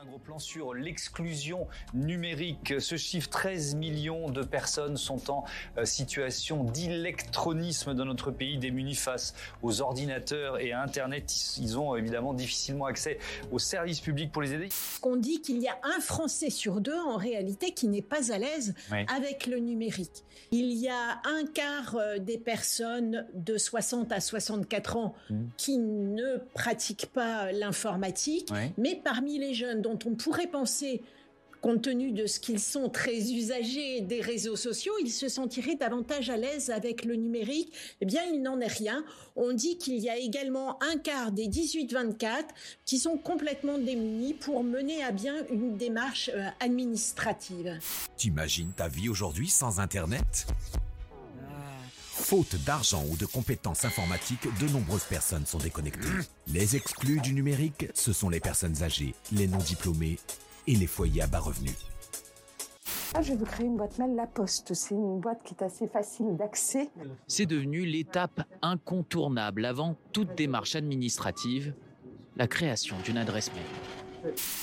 Un gros plan sur l'exclusion numérique. Ce chiffre, 13 millions de personnes sont en euh, situation d'électronisme dans notre pays, démunis face aux ordinateurs et à Internet. Ils ont évidemment difficilement accès aux services publics pour les aider. On dit qu'il y a un Français sur deux, en réalité, qui n'est pas à l'aise avec le numérique. Il y a un quart euh, des personnes de 60 à 64 ans mmh. qui ne pratiquent pas l'informatique, mais parmi les jeunes dont on pourrait penser compte tenu de ce qu'ils sont très usagers des réseaux sociaux, ils se sentiraient davantage à l'aise avec le numérique. Eh bien, il n'en est rien. On dit qu'il y a également un quart des 18-24 qui sont complètement démunis pour mener à bien une démarche euh, administrative. T'imagines ta vie aujourd'hui sans Internet? Faute d'argent ou de compétences informatiques, de nombreuses personnes sont déconnectées. Les exclus du numérique, ce sont les personnes âgées, les non diplômés et les foyers à bas revenus. Ah, je vais vous créer une boîte mail La Poste. C'est une boîte qui est assez facile d'accès. C'est devenu l'étape incontournable avant toute démarche administrative, la création d'une adresse mail.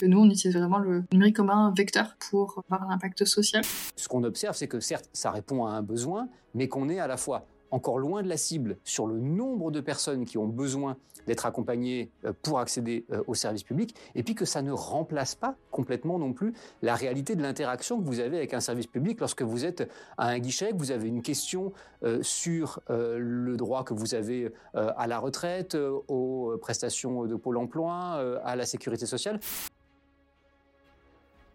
Nous, on utilise vraiment le numérique comme un vecteur pour avoir un impact social. Ce qu'on observe, c'est que certes, ça répond à un besoin, mais qu'on est à la fois encore loin de la cible sur le nombre de personnes qui ont besoin d'être accompagnées euh, pour accéder euh, aux services publics, et puis que ça ne remplace pas complètement non plus la réalité de l'interaction que vous avez avec un service public lorsque vous êtes à un guichet, que vous avez une question euh, sur le droit que vous avez à la retraite, aux prestations de Pôle emploi, à la sécurité sociale.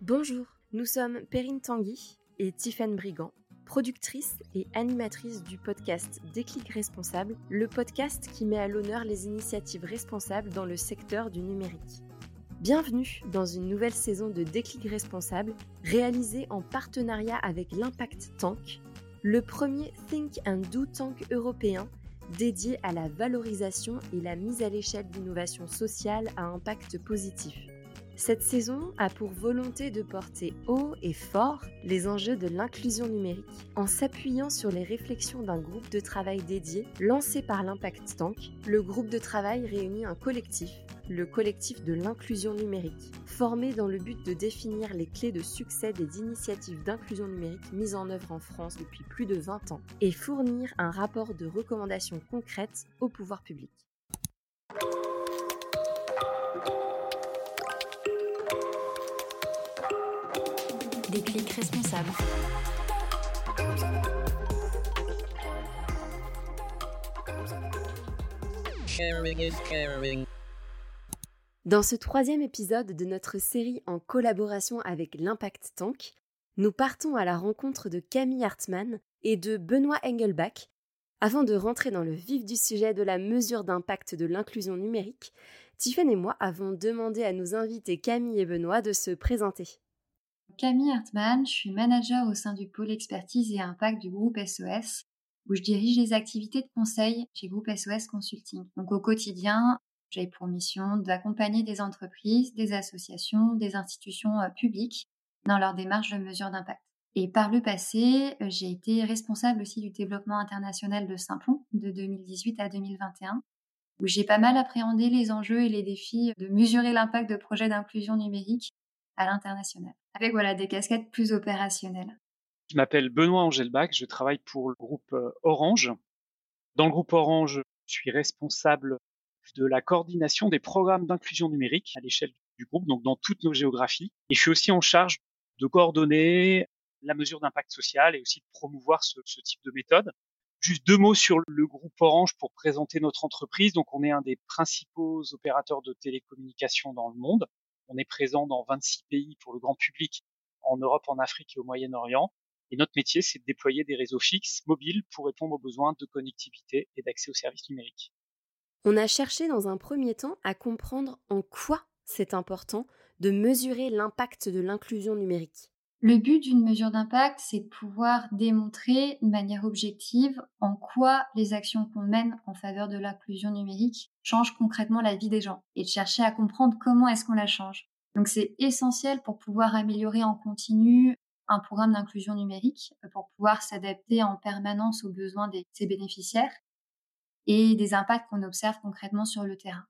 Bonjour, nous sommes Perrine Tanguy et Tiffaine Brigand productrice et animatrice du podcast Déclic Responsable, le podcast qui met à l'honneur les initiatives responsables dans le secteur du numérique. Bienvenue dans une nouvelle saison de Déclic Responsable, réalisée en partenariat avec l'Impact Tank, le premier Think and Do Tank européen dédié à la valorisation et la mise à l'échelle d'innovations sociales à impact positif. Cette saison a pour volonté de porter haut et fort les enjeux de l'inclusion numérique en s'appuyant sur les réflexions d'un groupe de travail dédié lancé par l'Impact Tank. Le groupe de travail réunit un collectif, le collectif de l'inclusion numérique, formé dans le but de définir les clés de succès des initiatives d'inclusion numérique mises en œuvre en France depuis plus de 20 ans et fournir un rapport de recommandations concrètes au pouvoir public. Déclic responsable. Dans ce troisième épisode de notre série en collaboration avec l'Impact Tank, nous partons à la rencontre de Camille Hartmann et de Benoît Engelbach. Avant de rentrer dans le vif du sujet de la mesure d'impact de l'inclusion numérique, Tiffen et moi avons demandé à nos invités Camille et Benoît de se présenter. Camille Hartmann, je suis manager au sein du pôle expertise et impact du groupe SOS, où je dirige les activités de conseil chez Groupe SOS Consulting. Donc au quotidien, j'ai pour mission d'accompagner des entreprises, des associations, des institutions euh, publiques dans leur démarche de mesure d'impact. Et par le passé, euh, j'ai été responsable aussi du développement international de Simplon de 2018 à 2021, où j'ai pas mal appréhendé les enjeux et les défis de mesurer l'impact de projets d'inclusion numérique à l'international, avec voilà des casquettes plus opérationnelles. Je m'appelle Benoît Angelbach, je travaille pour le groupe euh, Orange. Dans le groupe Orange, je suis responsable de la coordination des programmes d'inclusion numérique à l'échelle du groupe, donc dans toutes nos géographies. Et je suis aussi en charge de coordonner la mesure d'impact social et aussi de promouvoir ce, ce, type de méthode. Juste deux mots sur le groupe Orange pour présenter notre entreprise. Donc on est un des principaux opérateurs de télécommunications dans le monde. On est présent dans 26 pays pour le grand public en Europe, en Afrique et au Moyen-Orient. Et notre métier, c'est de déployer des réseaux fixes, mobiles, pour répondre aux besoins de connectivité et d'accès aux services numériques. On a cherché dans un premier temps à comprendre en quoi c'est important de mesurer l'impact de l'inclusion numérique. Le but d'une mesure d'impact, c'est de pouvoir démontrer de manière objective en quoi les actions qu'on mène en faveur de l'inclusion numérique changent concrètement la vie des gens et de chercher à comprendre comment est-ce qu'on la change. Donc c'est essentiel pour pouvoir améliorer en continu un programme d'inclusion numérique, pour pouvoir s'adapter en permanence aux besoins de ses bénéficiaires et des impacts qu'on observe concrètement sur le terrain.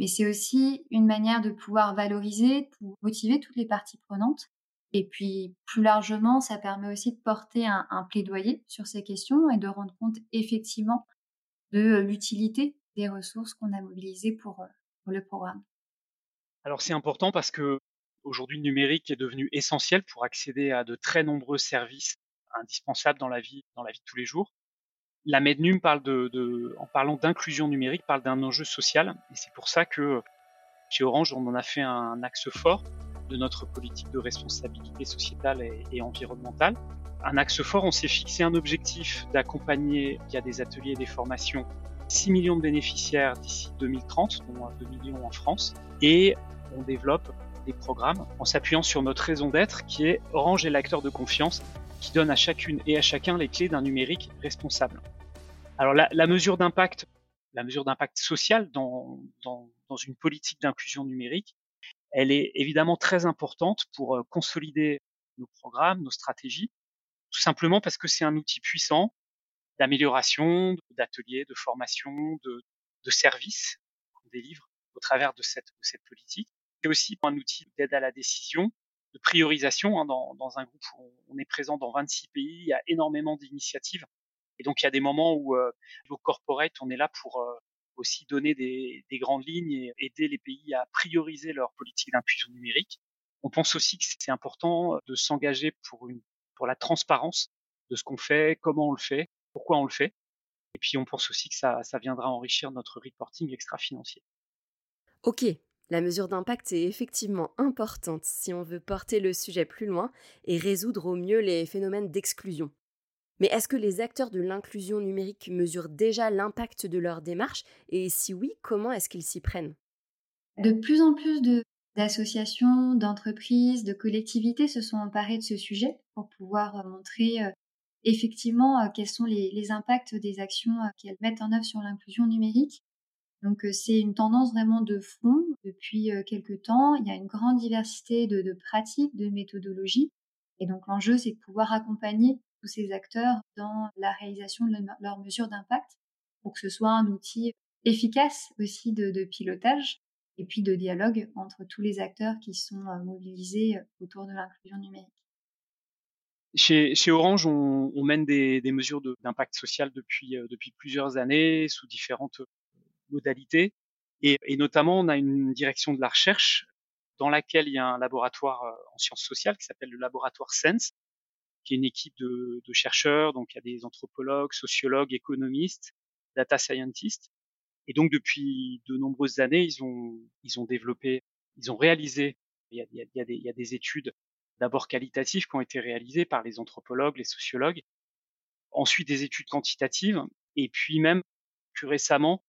mais c'est aussi une manière de pouvoir valoriser, pour motiver toutes les parties prenantes. Et puis, plus largement, ça permet aussi de porter un, plaidoyer sur ces questions et de rendre compte effectivement de l'utilité des ressources qu'on a mobilisées pour, pour le programme. Alors c'est important parce que aujourd'hui le numérique est devenu essentiel pour accéder à de très nombreux services indispensables dans la vie, dans la vie de tous les jours la Mednum parle de, en parlant d'inclusion numérique, parle d'un enjeu social. Et c'est pour ça que chez Orange, on en a fait un axe fort de notre politique de responsabilité sociétale et, environnementale. Un axe fort, on s'est fixé un objectif d'accompagner via des ateliers et des formations 6 millions de bénéficiaires d'ici 2030, dont 2 millions en France. Et on développe des programmes en s'appuyant sur notre raison d'être qui est Orange est l'acteur de confiance qui donne à chacune et à chacun les clés d'un numérique responsable. Alors la, mesure d'impact, la mesure d'impact social dans, dans, dans une politique d'inclusion numérique, elle est évidemment très importante pour consolider nos programmes, nos stratégies, tout simplement parce que c'est un outil puissant d'amélioration, d'ateliers, de formation, de, de services qu'on délivre au travers de cette, de cette politique. C'est aussi un outil d'aide à la décision, de priorisation. Hein, dans, dans, un groupe où on est présent dans 26 pays, il y a énormément d'initiatives et donc il y a des moments où, euh, au corporate, on est là pour euh, aussi donner des, des, grandes lignes et aider les pays à prioriser leur politique d'inclusion numérique. On pense aussi que c'est important de s'engager pour, la transparence de ce qu'on fait, comment on le fait, pourquoi on le fait. Et puis on pense aussi que ça viendra enrichir notre reporting extra-financier. Ok, la mesure d'impact est effectivement importante si on veut porter le sujet plus loin et résoudre au mieux les phénomènes d'exclusion. Mais est-ce que les acteurs de l'inclusion numérique mesurent déjà l'impact de leur démarche? Et si oui, comment est-ce qu'ils s'y prennent? De plus en plus d'associations, d'entreprises, de collectivités se sont emparées de ce sujet pour pouvoir euh, montrer euh, effectivement euh, quels sont les, impacts des actions qu'elles mettent en œuvre sur l'inclusion numérique. Donc c'est une tendance vraiment de fond depuis quelques temps. Il y a une grande diversité de, de pratiques, de méthodologies. Et donc l'enjeu, c'est de pouvoir accompagner tous ces acteurs dans la réalisation de leurs mesures d'impact pour que ce soit un outil efficace aussi de, pilotage et puis de dialogue entre tous les acteurs qui sont euh, mobilisés euh, autour de l'inclusion numérique. Chez, Orange, on, mène des, mesures d'impact social depuis, euh, depuis plusieurs années sous différentes modalités. Et, et, notamment, on a une direction de la recherche dans laquelle il y a un laboratoire en sciences sociales qui s'appelle le laboratoire SENSE, qui est une équipe de, de, chercheurs, donc il y a des anthropologues, sociologues, économistes, data scientists. Et donc depuis de nombreuses années, ils ont, ils ont développé, ils ont réalisé, il y a, il y a, des, il y a des études d'abord qualitatives qui ont été réalisées par les anthropologues, les sociologues, ensuite des études quantitatives, et puis même plus récemment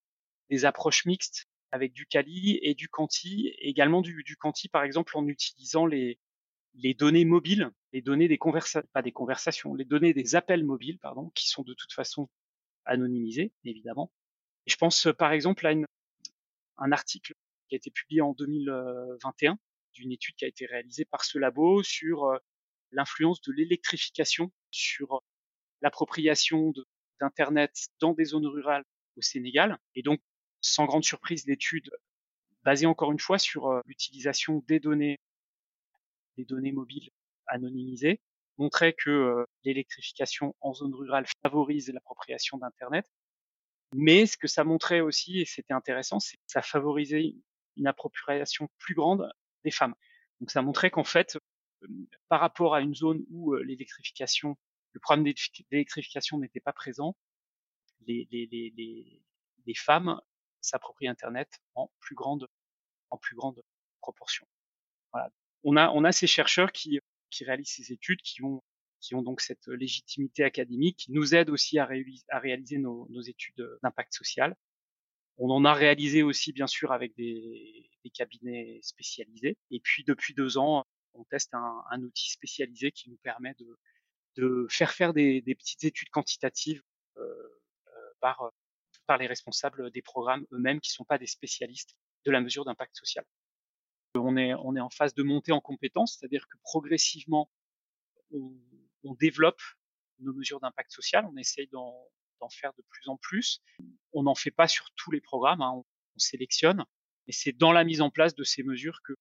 des approches mixtes avec du quali et du quanti, également du, du quanti par exemple en utilisant les, les données mobiles, les données des conversations, pas des conversations, les données des appels mobiles, pardon, qui sont de toute façon anonymisés, évidemment. Je pense par exemple à un article qui a été publié en 2021 d'une étude qui a été réalisée par ce labo sur euh, l'influence de l'électrification sur l'appropriation d'Internet dans des zones rurales au Sénégal. Et donc, sans grande surprise, l'étude basée encore une fois sur euh, l'utilisation des données des données mobiles anonymisées montrait que euh, l'électrification en zone rurale favorise l'appropriation d'Internet. Mais ce que ça montrait aussi, et c'était intéressant, c'est que ça favorisait une appropriation plus grande des femmes. Donc ça montrait qu'en fait, euh, par rapport à une zone où euh, l'électrification, le problème d'électrification n'était pas présent, les, les, les, les femmes s'approprient Internet en plus grande, en plus grande proportion. Voilà on a, ces chercheurs qui, qui réalisent ces études, qui ont, donc cette légitimité académique, qui nous aident aussi à, réaliser, nos, études d'impact social. On en a réalisé aussi, bien sûr, avec des, cabinets spécialisés. Et puis, depuis deux ans, on teste un, outil spécialisé qui nous permet de, faire faire des, petites études quantitatives euh, euh par, par les responsables des programmes eux-mêmes qui ne sont pas des spécialistes de la mesure d'impact social. On est, on en phase de montée en compétences, c'est-à-dire que progressivement, on, développe nos mesures d'impact social, on essaye d'en faire de plus en plus. On n'en fait pas sur tous les programmes, hein, on, sélectionne. Et c'est dans la mise en place de ces mesures que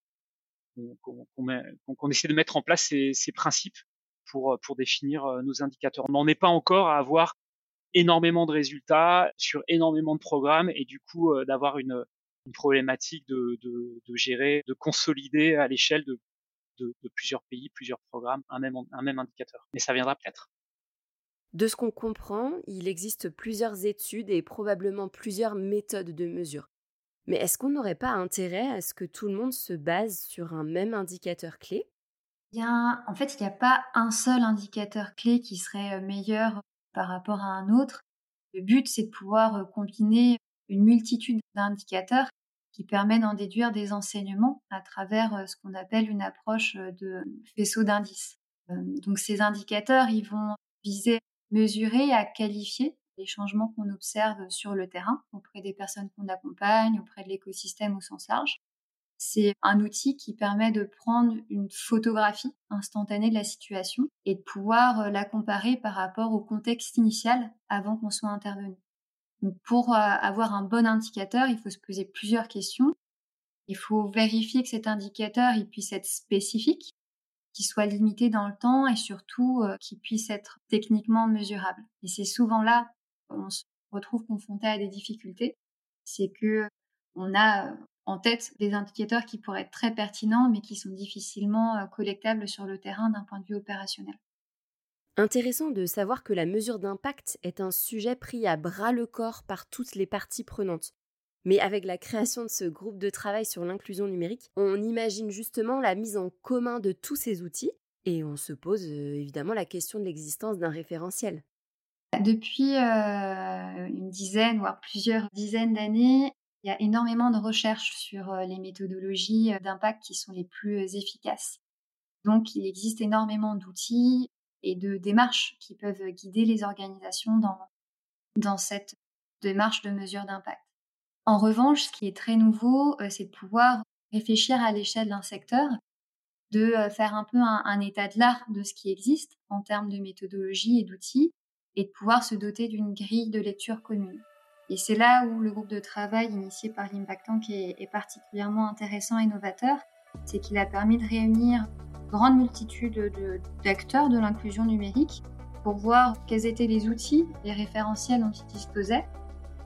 qu'on essaie de mettre en place ces, ces principes pour, pour définir nos indicateurs. On n'en est pas encore à avoir énormément de résultats sur énormément de programmes et du coup d'avoir une, une problématique de, de, de, gérer, de consolider à l'échelle de, de, plusieurs pays, plusieurs programmes, un même, un même indicateur. Mais ça viendra peut-être. De ce qu'on comprend, il existe plusieurs études et probablement plusieurs méthodes de mesure. Mais est-ce qu'on n'aurait pas intérêt à ce que tout le monde se base sur un même indicateur clé? Bien, en fait, il n'y a pas un seul indicateur clé qui serait meilleur par rapport à un autre. Le but, c'est de pouvoir combiner une multitude d'indicateurs qui permet d'en déduire des enseignements à travers euh, ce qu'on appelle une approche euh, de faisceau d'indices. Euh, donc ces indicateurs, ils vont viser mesurer, à qualifier les changements qu'on observe sur le terrain auprès des personnes qu'on accompagne, auprès de l'écosystème au sens large. C'est un outil qui permet de prendre une photographie instantanée de la situation et de pouvoir la comparer par rapport au contexte initial avant qu'on soit intervenu pour euh, avoir un bon indicateur, il faut se poser plusieurs questions. Il faut vérifier que cet indicateur il puisse être spécifique, qu'il soit limité dans le temps et surtout euh, qu'il puisse être techniquement mesurable. Et c'est souvent là qu'on se retrouve confronté à des difficultés, c'est que on a euh, en tête des indicateurs qui pourraient être très pertinents mais qui sont difficilement collectables sur le terrain d'un point de vue opérationnel. Intéressant de savoir que la mesure d'impact est un sujet pris à bras le corps par toutes les parties prenantes. Mais avec la création de ce groupe de travail sur l'inclusion numérique, on imagine justement la mise en commun de tous ces outils et on se pose euh, évidemment la question de l'existence d'un référentiel. Depuis euh, une dizaine, voire plusieurs dizaines d'années, il y a énormément de recherches sur euh, les méthodologies d'impact qui sont les plus efficaces. Donc, il existe énormément d'outils et de démarches qui peuvent guider les organisations dans, dans cette démarche de mesure d'impact. En revanche, ce qui est très nouveau, euh, c'est de pouvoir réfléchir à l'échelle d'un secteur, de euh, faire un peu un, état de l'art de ce qui existe en termes de méthodologie et d'outils, et de pouvoir se doter d'une grille de lecture commune. Et c'est là où le groupe de travail initié par l'Impact Tank est, est particulièrement intéressant et novateur, c'est qu'il a permis de réunir grande multitude d'acteurs de, l'inclusion numérique pour voir quels étaient les outils, les référentiels dont ils disposaient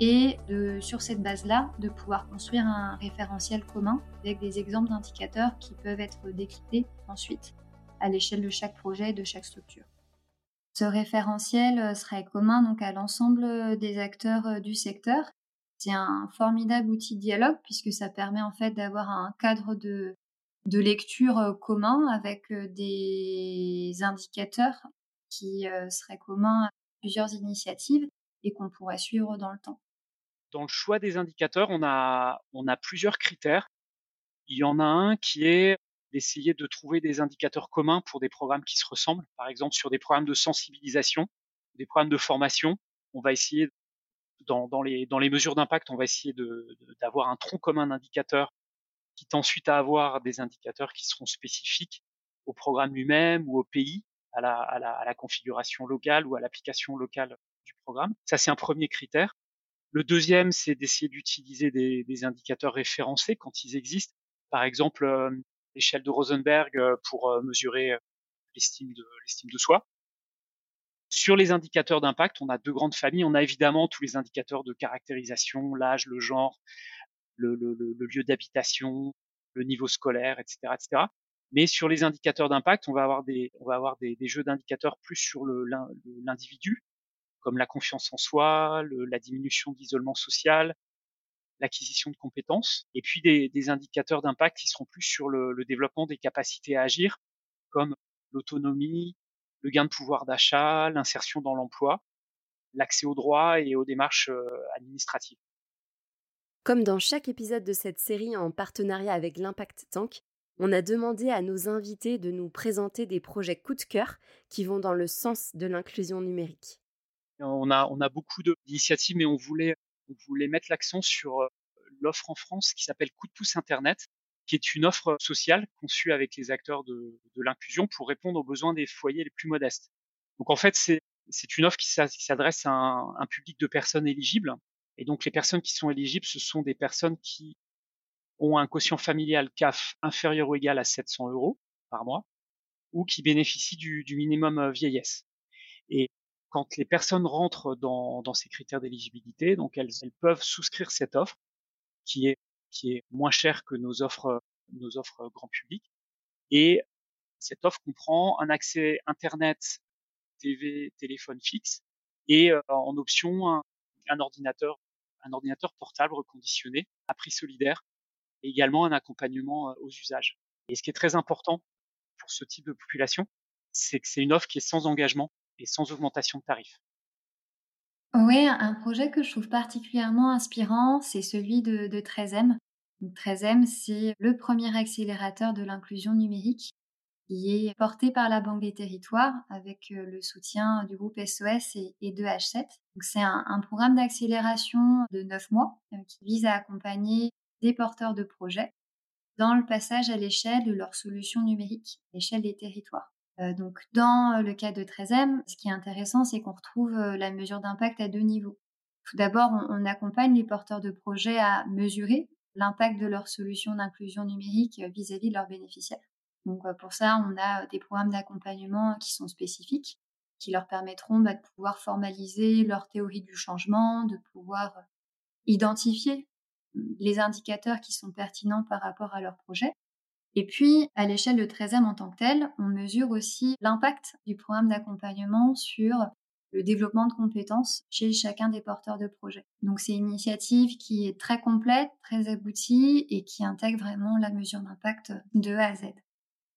et sur cette base-là, de pouvoir construire un référentiel commun avec des exemples d'indicateurs qui peuvent être décryptés ensuite à l'échelle de chaque projet et de chaque structure. Ce référentiel serait commun donc à l'ensemble des acteurs du secteur. C'est un formidable outil de dialogue puisque ça permet en fait d'avoir un cadre de de lecture euh, commun avec euh, des indicateurs qui euh, seraient communs à plusieurs initiatives et qu'on pourrait suivre dans le temps. Dans le choix des indicateurs, on a, on a plusieurs critères. Il y en a un qui est d'essayer de trouver des indicateurs communs pour des programmes qui se ressemblent. Par exemple, sur des programmes de sensibilisation, des programmes de formation, on va essayer, dans, dans, les, dans les mesures d'impact, on va essayer d'avoir un tronc commun d'indicateurs quitte ensuite à avoir des indicateurs qui seront spécifiques au programme lui-même ou au pays, à la, configuration locale ou à l'application locale du programme. Ça, c'est un premier critère. Le deuxième, c'est d'essayer d'utiliser des, indicateurs référencés quand ils existent. Par exemple, euh, l'échelle de Rosenberg euh, pour euh, mesurer l'estime de soi. Sur les indicateurs d'impact, on a deux grandes familles. On a évidemment tous les indicateurs de caractérisation, l'âge, le genre, le, lieu d'habitation, le niveau scolaire, etc., etc. Mais sur les indicateurs d'impact, on va avoir des, jeux d'indicateurs plus sur l'individu, comme la confiance en soi, la diminution d'isolement social, l'acquisition de compétences, et puis des, indicateurs d'impact qui seront plus sur le, le, développement des capacités à agir, comme l'autonomie, le gain de pouvoir d'achat, l'insertion dans l'emploi, l'accès aux droits et aux démarches euh, administratives. Comme dans chaque épisode de cette série en partenariat avec l'Impact Tank, on a demandé à nos invités de nous présenter des projets coup de cœur qui vont dans le sens de l'inclusion numérique. On a, beaucoup d'initiatives, mais on voulait, mettre l'accent sur euh, l'offre en France qui s'appelle Coup de pouce Internet, qui est une offre sociale conçue avec les acteurs de, l'inclusion pour répondre aux besoins des foyers les plus modestes. Donc en fait, c'est une offre qui s'adresse à un public de personnes éligibles et donc les personnes qui sont éligibles, ce sont des personnes qui ont un quotient familial CAF inférieur ou égal à 700 euros par mois ou qui bénéficient du, minimum euh, vieillesse. Et quand les personnes rentrent dans, ces critères d'éligibilité, donc elles, peuvent souscrire cette offre qui est, qui est moins chère que nos offres, nos offres grand public. Et cette offre comprend un accès Internet, TV, téléphone fixe et euh, en option un ordinateur portable reconditionné à prix solidaire et également un accompagnement euh, aux usages. Et ce qui est très important pour ce type de population, c'est que c'est une offre qui est sans engagement et sans augmentation de tarifs. Oui, un projet que je trouve particulièrement inspirant, c'est celui de, de 13M. 13M, c'est le premier accélérateur de l'inclusion numérique qui est porté par la Banque des Territoires avec euh, le soutien du groupe SOS et, de H7. C'est un, programme d'accélération de 9 mois euh, qui vise à accompagner des porteurs de projets dans le passage à l'échelle de leurs solutions numériques, l'échelle des territoires. Euh, donc, dans le cas de 13M, ce qui est intéressant, c'est qu'on retrouve la mesure d'impact à deux niveaux. Tout d'abord, on, accompagne les porteurs de projets à mesurer l'impact de leurs solutions d'inclusion numérique vis à -vis de leurs bénéficiaires. Donc pour ça, on a des programmes d'accompagnement qui sont spécifiques, qui leur permettront bah, de pouvoir formaliser leur théorie du changement, de pouvoir identifier les indicateurs qui sont pertinents par rapport à leur projet. Et puis, à l'échelle de 13M en tant que tel, on mesure aussi l'impact du programme d'accompagnement sur le développement de compétences chez chacun des porteurs de projet. Donc c'est une initiative qui est très complète, très aboutie et qui intègre vraiment la mesure d'impact de A à Z.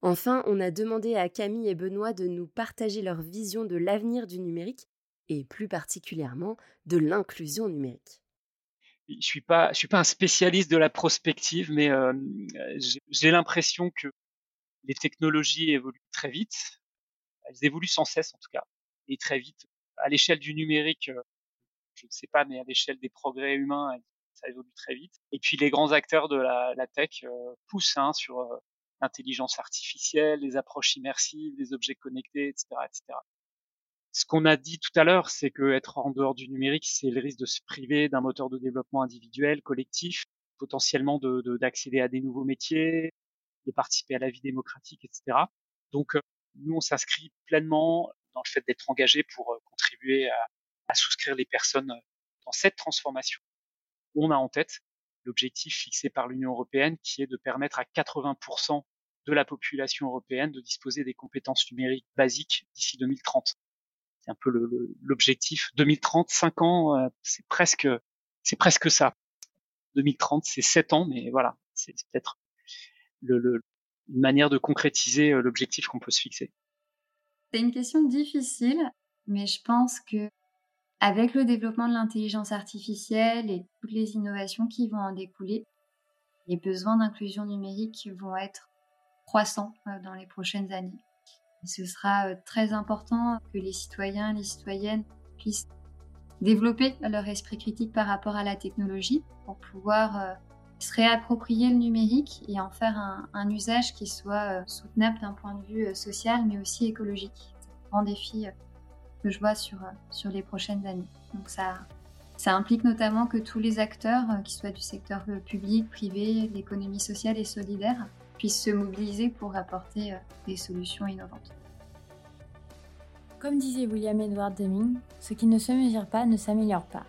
Enfin, on a demandé à Camille et Benoît de nous partager leur vision de l'avenir du numérique et plus particulièrement de l'inclusion numérique. Je je suis pas un spécialiste de la prospective, mais euh, j'ai l'impression que les technologies évoluent très vite. Elles évoluent sans cesse, en tout cas, et très vite. À l'échelle du numérique, euh, je ne sais pas, mais à l'échelle des progrès humains, ça évolue très vite. Et puis les grands acteurs de la, tech euh, poussent hein, sur l'intelligence artificielle, les approches immersives, les objets connectés, etc., etc. Ce qu'on a dit tout à l'heure, c'est que être en dehors du numérique, c'est le risque de se priver d'un moteur de développement individuel, collectif, potentiellement de d'accéder à des nouveaux métiers, de participer à la vie démocratique, etc. Donc, euh, nous, on s'inscrit pleinement dans le fait d'être engagé pour euh, contribuer à, à souscrire les personnes euh, dans cette transformation. On a en tête l'objectif fixé par l'Union européenne qui est de permettre à 80% de la population européenne de disposer des compétences numériques basiques d'ici 2030. C'est un peu l'objectif. 2030, 5 ans, euh, c'est presque, c'est presque ça. 2030, c'est 7 ans, mais voilà, c'est peut-être le, une manière de concrétiser euh, l'objectif qu'on peut se fixer. C'est une question difficile, mais je pense que avec le développement de l'intelligence artificielle et toutes les innovations qui vont en découler, les besoins d'inclusion numérique vont être croissants euh, dans les prochaines années. ce sera euh, très important que les citoyens, les citoyennes puissent développer leur esprit critique par rapport à la technologie pour pouvoir euh, se réapproprier le numérique et en faire un, usage qui soit soutenable d'un point de vue social mais aussi écologique. C'est un grand défi que je vois sur, sur les prochaines années. Donc ça, ça implique notamment que tous les acteurs, qu'ils soient du secteur public, privé, l'économie sociale et solidaire, puissent se mobiliser pour apporter euh, des solutions innovantes. Comme disait William Edward Deming, ce qui ne se mesure pas ne s'améliore pas.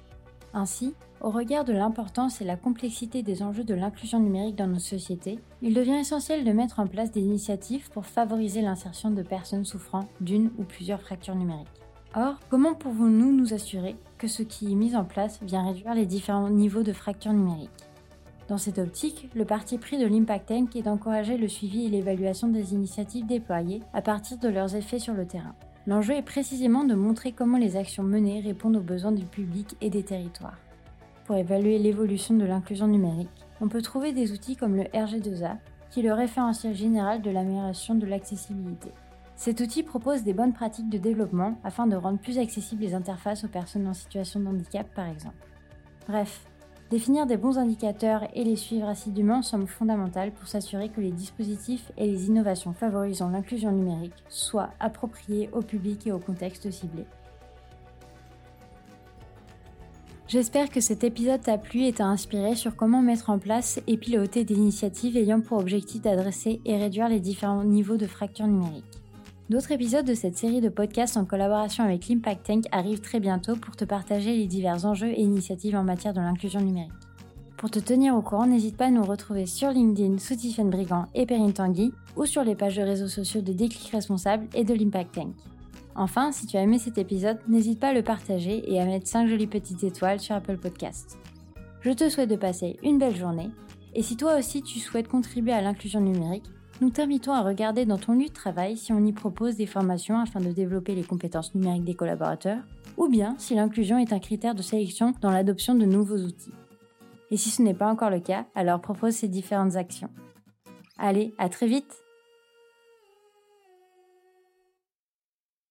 Ainsi, au regard de l'importance et la complexité des enjeux de l'inclusion numérique dans nos sociétés, il devient essentiel de mettre en place des initiatives pour favoriser l'insertion de personnes souffrant d'une ou plusieurs fractures numériques. Or, comment pouvons-nous nous assurer que ce qui est mis en place vient réduire les différents niveaux de fracture numérique dans cette optique, le parti pris de l'Impact Tank est d'encourager le suivi et l'évaluation des initiatives déployées à partir de leurs effets sur le terrain. L'enjeu est précisément de montrer comment les actions menées répondent aux besoins du public et des territoires. Pour évaluer l'évolution de l'inclusion numérique, on peut trouver des outils comme le RG2A, qui est le référentiel général de l'amélioration de l'accessibilité. Cet outil propose des bonnes pratiques de développement afin de rendre plus accessibles les interfaces aux personnes en situation de handicap par exemple. Bref, Définir des bons indicateurs et les suivre assidûment semble fondamental pour s'assurer que les dispositifs et les innovations favorisant l'inclusion numérique soient appropriés au public et au contexte ciblé. J'espère que cet épisode t'a plu et t'a inspiré sur comment mettre en place et piloter des initiatives ayant pour objectif d'adresser et réduire les différents niveaux de fracture numérique. D'autres épisodes de cette série de podcasts en collaboration avec l'Impact Tank arrivent très bientôt pour te partager les divers enjeux et initiatives en matière de l'inclusion numérique. Pour te tenir au courant, n'hésite pas à nous retrouver sur LinkedIn sous Tiffen Brigand et Perrine Tanguy ou sur les pages de réseaux sociaux de Déclic Responsable et de l'Impact Tank. Enfin, si tu as aimé cet épisode, n'hésite pas à le partager et à mettre 5 jolies petites étoiles sur Apple Podcasts. Je te souhaite de passer une belle journée et si toi aussi tu souhaites contribuer à l'inclusion numérique, nous t'invitons à regarder dans ton lieu de travail si on y propose des formations afin de développer les compétences numériques des collaborateurs, ou bien si l'inclusion est un critère de sélection dans l'adoption de nouveaux outils. Et si ce n'est pas encore le cas, alors propose ces différentes actions. Allez, à très vite